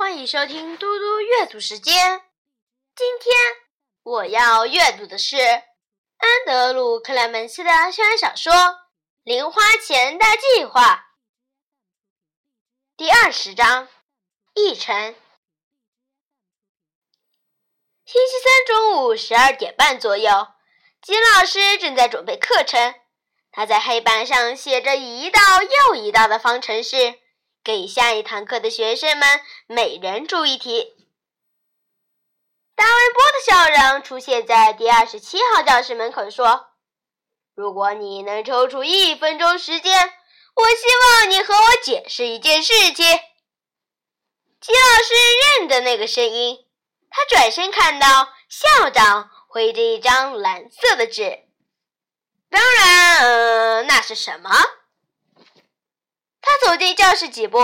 欢迎收听嘟嘟阅读时间。今天我要阅读的是安德鲁·克莱门斯的校园小说《零花钱大计划》第二十章《议程》。星期三中午十二点半左右，金老师正在准备课程。他在黑板上写着一道又一道的方程式。给下一堂课的学生们每人出一题。达文波的校长出现在第二十七号教室门口，说：“如果你能抽出一分钟时间，我希望你和我解释一件事情。”吉老师认得那个声音，他转身看到校长挥着一张蓝色的纸。当然，呃，那是什么？他走进教室几步，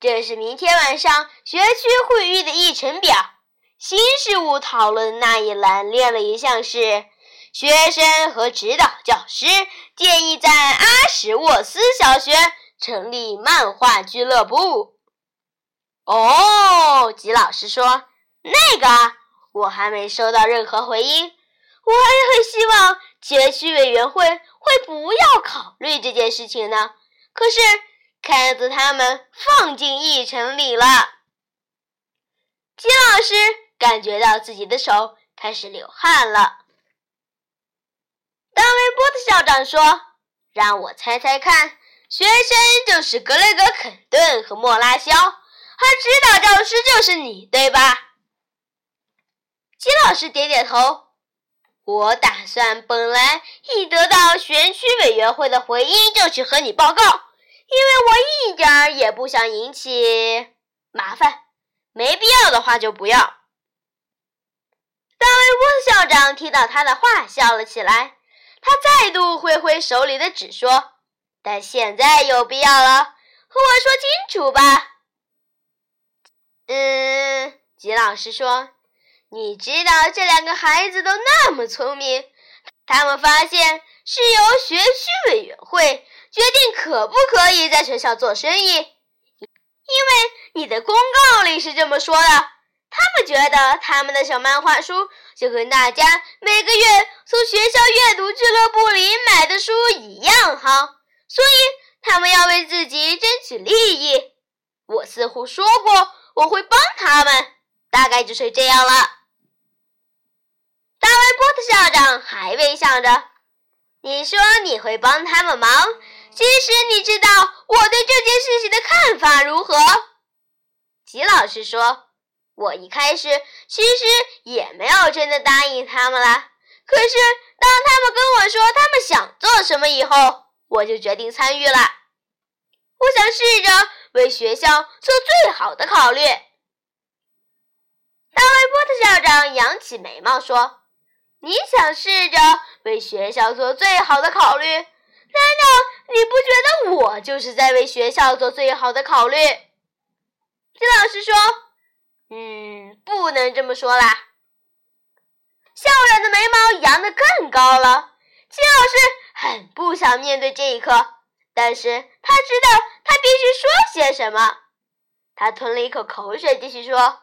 这是明天晚上学区会议的议程表。新事务讨论那一栏列了一项是：学生和指导教师建议在阿什沃斯小学成立漫画俱乐部。哦，吉老师说：“那个我还没收到任何回音，我也很希望学区委员会会不要考虑这件事情呢。”可是。看子他们放进议程里了。金老师感觉到自己的手开始流汗了。大卫波的校长说：“让我猜猜看，学生就是格雷格·肯顿和莫拉肖，而指导教师就是你，对吧？”金老师点点头。我打算本来一得到选区委员会的回音就去和你报告。因为我一点儿也不想引起麻烦，没必要的话就不要。大卫沃校长听到他的话，笑了起来。他再度挥挥手里的纸，说：“但现在有必要了，和我说清楚吧。”嗯，吉老师说：“你知道这两个孩子都那么聪明，他们发现是由学区委员会。”决定可不可以在学校做生意，因为你的公告里是这么说的。他们觉得他们的小漫画书就跟大家每个月从学校阅读俱乐部里买的书一样好，所以他们要为自己争取利益。我似乎说过我会帮他们，大概就是这样了。大卫波特校长还微笑着：“你说你会帮他们忙。”其实你知道我对这件事情的看法如何？吉老师说：“我一开始其实也没有真的答应他们啦。可是当他们跟我说他们想做什么以后，我就决定参与了。我想试着为学校做最好的考虑。”大卫波特校长扬起眉毛说：“你想试着为学校做最好的考虑？难道？”你不觉得我就是在为学校做最好的考虑？金老师说：“嗯，不能这么说啦。”校长的眉毛扬得更高了。金老师很不想面对这一刻，但是他知道他必须说些什么。他吞了一口口水，继续说：“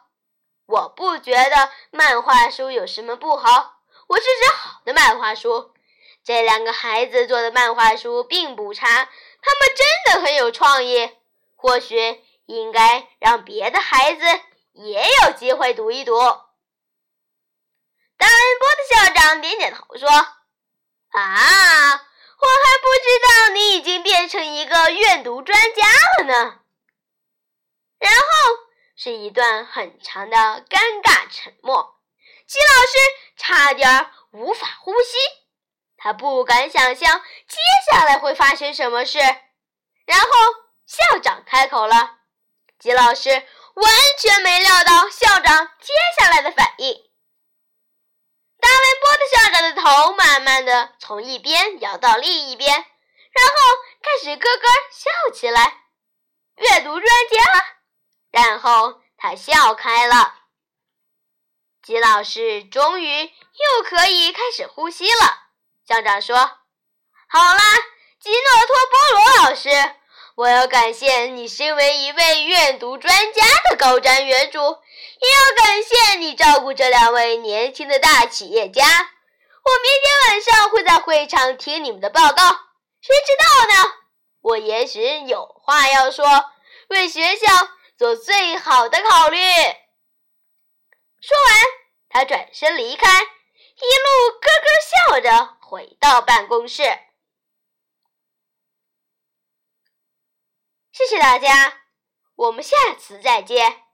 我不觉得漫画书有什么不好，我是指好的漫画书。”这两个孩子做的漫画书并不差，他们真的很有创意。或许应该让别的孩子也有机会读一读。大恩波的校长点点头说：“啊，我还不知道你已经变成一个阅读专家了呢。”然后是一段很长的尴尬沉默，季老师差点无法呼吸。他不敢想象接下来会发生什么事，然后校长开口了。吉老师完全没料到校长接下来的反应。大卫波的校长的头慢慢的从一边摇到另一边，然后开始咯咯笑起来。阅读专家，然后他笑开了。吉老师终于又可以开始呼吸了。校长说：“好啦，吉诺托波罗老师，我要感谢你身为一位阅读专家的高瞻远瞩，也要感谢你照顾这两位年轻的大企业家。我明天晚上会在会场听你们的报告，谁知道呢？我也许有话要说，为学校做最好的考虑。说完，他转身离开，一路咯咯笑着回到办公室。谢谢大家，我们下次再见。